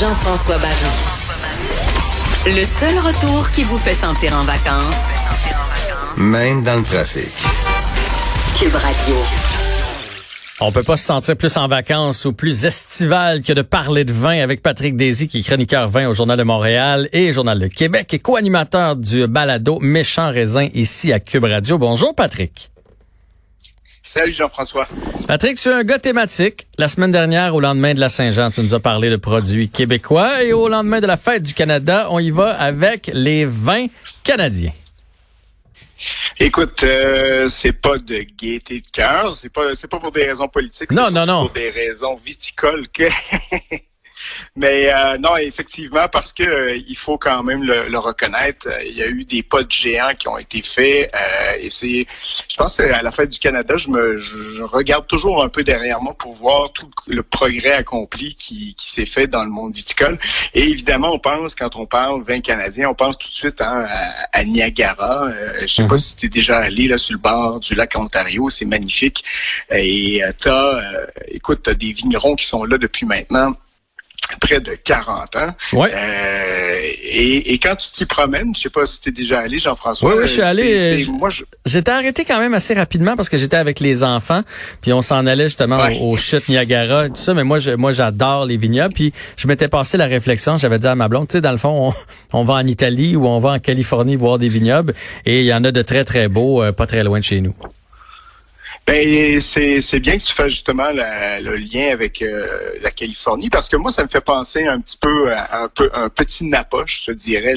Jean-François Barry. Le seul retour qui vous fait sentir en vacances, Même dans le trafic. Cube Radio. On peut pas se sentir plus en vacances ou plus estival que de parler de vin avec Patrick Daisy, qui est chroniqueur vin au Journal de Montréal et Journal de Québec et co-animateur du balado Méchant Raisin ici à Cube Radio. Bonjour Patrick. Salut Jean-François. Patrick, tu es un gars thématique. La semaine dernière, au lendemain de la Saint-Jean, tu nous as parlé de produits québécois et au lendemain de la fête du Canada, on y va avec les vins canadiens. Écoute, euh, c'est pas de gaieté de cœur, c'est pas c'est pas pour des raisons politiques, Non, c'est non, non. pour des raisons viticoles que Mais euh, non, effectivement, parce que euh, il faut quand même le, le reconnaître, euh, il y a eu des pas de géants qui ont été faits euh, et c'est, je pense à la fête du Canada, je me, je, je regarde toujours un peu derrière moi pour voir tout le progrès accompli qui, qui s'est fait dans le monde viticole. Et évidemment, on pense quand on parle vin canadien, on pense tout de suite hein, à, à Niagara. Je sais pas si tu es déjà allé là sur le bord du lac Ontario, c'est magnifique. Et euh, t'as, euh, écoute, t'as des vignerons qui sont là depuis maintenant près de 40 ans. Ouais. Euh, et, et quand tu t'y promènes, je sais pas si tu es déjà allé, Jean-François. Oui, oui, je suis euh, allé, J'étais arrêté quand même assez rapidement parce que j'étais avec les enfants, puis on s'en allait justement Ouais. au, au chute Niagara, tout ça. Mais moi, je, moi, j'adore les vignobles. Puis je m'étais passé la réflexion, j'avais dit à ma blonde, tu sais, dans le fond, on, on va en Italie ou on va en Californie voir des vignobles, et il y en a de très très beaux, euh, pas très loin de chez nous. Ben, c'est bien que tu fasses justement le lien avec euh, la Californie parce que moi, ça me fait penser un petit peu à un, petit Napa, je dirais,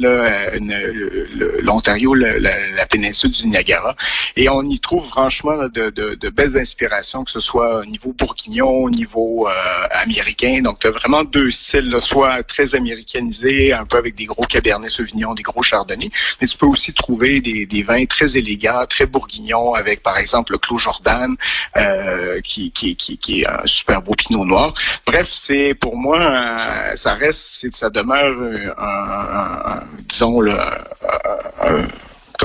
l'Ontario, la, péninsule du Niagara. Et on y trouve franchement de, belles inspirations, que ce soit au niveau bourguignon, au niveau euh, américain. Donc, tu as vraiment deux styles, soit très américanisés, un peu avec des gros cabernets sauvignons, des gros chardonnays, mais tu peux aussi trouver des, des vins très élégants, très bourguignons, avec par exemple le Clos Jordan, euh, qui, qui, qui, qui est un super beau pinot noir. Bref, c'est pour moi, euh, ça reste, ça demeure un, un- un- disons, le, un-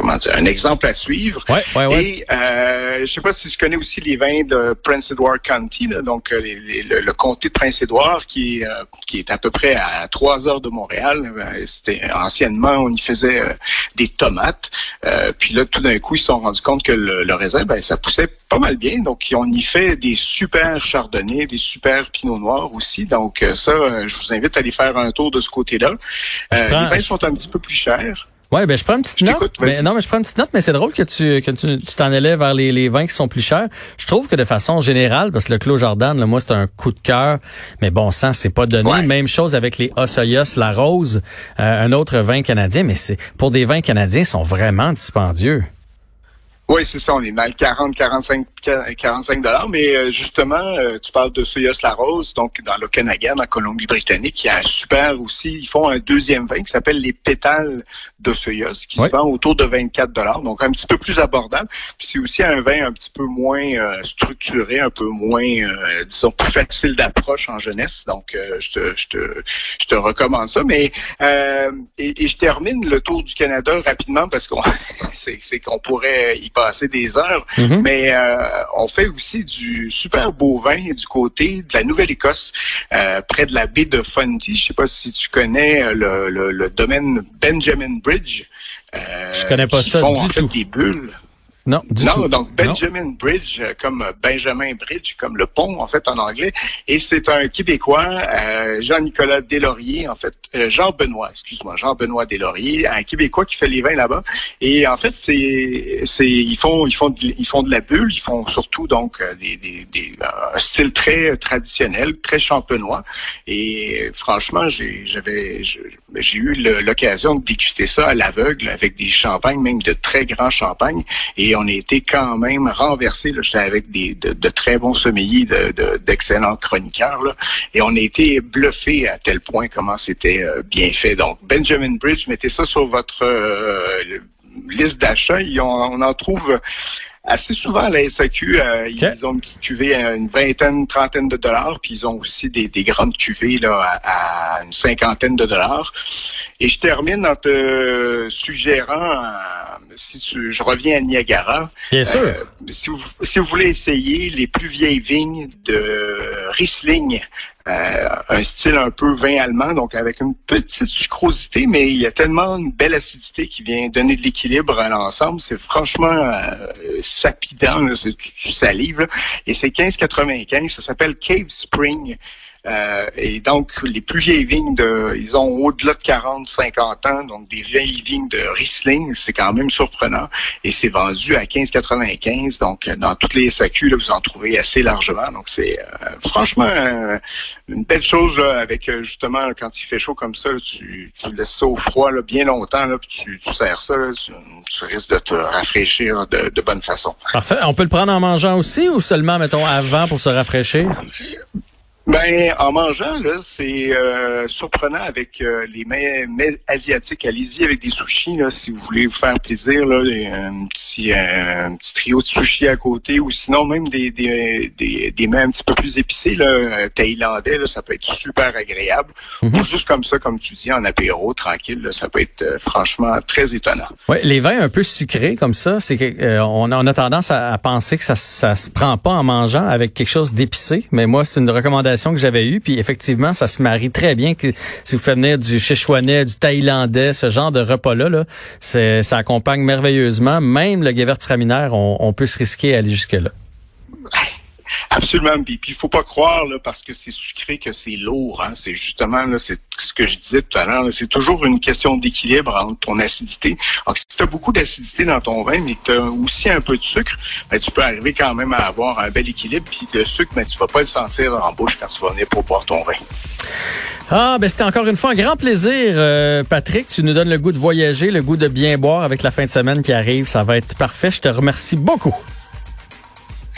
comment dire, un exemple à suivre. Ouais, ouais, ouais. Et euh, je sais pas si tu connais aussi les vins de Prince Edward County, là, donc euh, les- les- le, le comté de Prince Édouard, qui, est, euh, qui est à peu près à trois heures de Montréal. Euh, C'était anciennement, on y faisait euh, des tomates. Puis là, tout d'un coup, ils se sont rendus compte que le, le raisin, ben, ça poussait pas mal bien. Donc, on y fait des super chardonnays, des super pinots noirs aussi. Donc, ça, je vous invite à aller faire un tour de ce côté-là. Les vins sont un petit peu plus chers. Ouais, ben je prends une petite Je note. Mais vas-y. non, mais je prends une petite note, mais c'est drôle que tu que tu tu t'en allais vers les, les vins qui sont plus chers. Je trouve que de façon générale, parce que le Clos Jordan, là, moi, c'est un coup de cœur, mais bon sang, c'est pas donné. Ouais. Même chose avec les Osoyos, la Rose, euh, un autre vin canadien, mais c'est pour des vins canadiens, ils sont vraiment dispendieux. Oui, c'est ça, on est dans le 40, 45, 45 dollars, mais euh, justement, euh, tu parles de Soyos La Rose, donc dans l'Okanagan, en Colombie-Britannique, il y a un super aussi, ils font un deuxième vin qui s'appelle les pétales de Soyos, qui se vend autour de 24 dollars, donc un petit peu plus abordable. Puis c'est aussi un vin un petit peu moins euh, structuré, un peu moins, euh, disons, plus facile d'approche en jeunesse. Donc, euh, je, te, je, te, je te recommande ça. Mais euh, et, et je termine le tour du Canada rapidement parce qu'on c'est c'est qu'on pourrait y passer des heures. Mhm. Mais euh, on fait aussi du super beau vin du côté de la Nouvelle-Écosse, euh, près de la baie de Fundy. Je sais pas si tu connais euh, le, le, le domaine Benjamin Bridge. Euh, Je connais pas qui ça font, du en fait, tout. des bulles. Non, du non, tout. donc Non. Benjamin Bridge, euh, comme Benjamin Bridge, comme le pont en fait en anglais, et c'est un Québécois, euh, Jean-Nicolas Deslauriers, en fait, euh, Jean-Benoît, excuse-moi, Jean-Benoît Deslauriers, un Québécois qui fait les vins là-bas. Et en fait, c'est, c'est, ils font, ils font, de, ils font de la bulle, ils font surtout donc euh, des, des, des euh, un style très traditionnel, très champenois. Et euh, franchement, j'ai, j'avais, j'ai eu l'occasion de déguster ça à l'aveugle avec des champagnes, même de très grands champagnes. Et on a été quand même renversé. J'étais avec des, de, très bons sommeliers, d'excellents de, chroniqueurs, là, et on a été bluffé à tel point comment c'était euh, bien fait. Donc, Benjamin Bridge, mettez ça sur votre euh, liste d'achat. On en trouve assez souvent à la SAQ. Euh, ils ont une petite cuvée à une vingtaine, trentaine de dollars, puis ils ont aussi des, grandes cuvées là, à, une cinquantaine de dollars. Et je termine en te suggérant, si tu, je reviens à Niagara. Bien sûr. Euh, si, vous, si vous voulez essayer les plus vieilles vignes de Riesling, euh, un style un peu vin allemand, donc avec une petite sucrosité, mais il y a tellement une belle acidité qui vient donner de l'équilibre à l'ensemble. C'est franchement euh, sapidant, c'est du, salive. Et c'est 15,95. Ça s'appelle Cave Spring. Euh, et donc, les plus vieilles vignes, de, ils ont au-delà de 40, 50 ans, donc des vieilles vignes de Riesling, c'est quand même surprenant. Et c'est vendu à 15,95. Donc, dans toutes les SAQ, là, vous en trouvez assez largement. Donc, c'est euh, franchement euh, une belle chose là, avec justement quand il fait chaud comme ça, tu, tu laisses ça au froid là, bien longtemps, là, puis tu, tu sers ça, tu, risques de te rafraîchir de, de bonne façon. Parfait. On peut le prendre en mangeant aussi ou seulement, mettons, avant pour se rafraîchir? Ben, en mangeant, là, c'est euh, surprenant avec euh, les mets, asiatiques. Allez-y avec des sushis, là, si vous voulez vous faire plaisir, là, un petit, un petit trio de sushis à côté, ou sinon même des, des, des, des mets un petit peu plus épicés, là, thaïlandais, là, ça peut être super agréable. Mhm. Ou juste comme ça, comme tu dis, en apéro, tranquille, là, ça peut être euh, franchement très étonnant. Ouais, les vins un peu sucrés comme ça, c'est que on, a, on a tendance à, à, penser que ça, ça se prend pas en mangeant avec quelque chose d'épicé, mais moi, c'est une recommandation que j'avais eue. Puis effectivement, ça se marie très bien que si vous faites venir du Sichuanais, du Thaïlandais, ce genre de repas-là, là, ça accompagne merveilleusement. Même le Gewürztraminer, on, on peut se risquer à aller jusque-là. Absolument. Puis il faut pas croire là, parce que c'est sucré que c'est lourd. Hein. C'est justement là, c'est ce que je disais tout à l'heure. C'est toujours une question d'équilibre entre ton acidité. Alors, si tu as beaucoup d'acidité dans ton vin, mais que tu as aussi un peu de sucre, ben, tu peux arriver quand même à avoir un bel équilibre. Puis le sucre, ben, tu vas pas le sentir en bouche quand tu vas venir pour boire ton vin. Ah, ben c'était encore une fois un grand plaisir, euh, Patrick. Tu nous donnes le goût de voyager, le goût de bien boire avec la fin de semaine qui arrive. Ça va être parfait. Je te remercie beaucoup.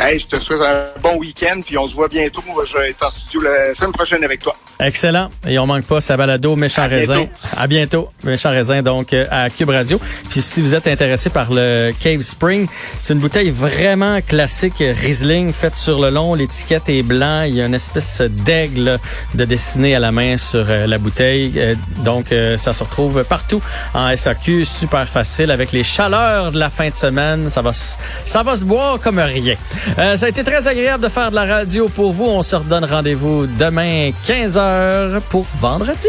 Hey, je te souhaite un bon week-end, puis on se voit bientôt. Je vais être en studio la semaine prochaine avec toi. Excellent. Et on manque pas sa balado Méchant Raisin. À bientôt. Méchant Raisin, donc, euh, à Cube Radio. Puis si vous êtes intéressé par le Cave Spring, c'est une bouteille vraiment classique Riesling, faite sur le long. L'étiquette est blanc. Il y a une espèce d'aigle de dessiné à la main sur euh, la bouteille. Euh, donc, ça se retrouve partout en SAQ. Super facile. Avec les chaleurs de la fin de semaine, ça va, ça va se boire comme rien. Euh, ça a été très agréable de faire de la radio pour vous. On se redonne rendez-vous demain 15h pour vendredi.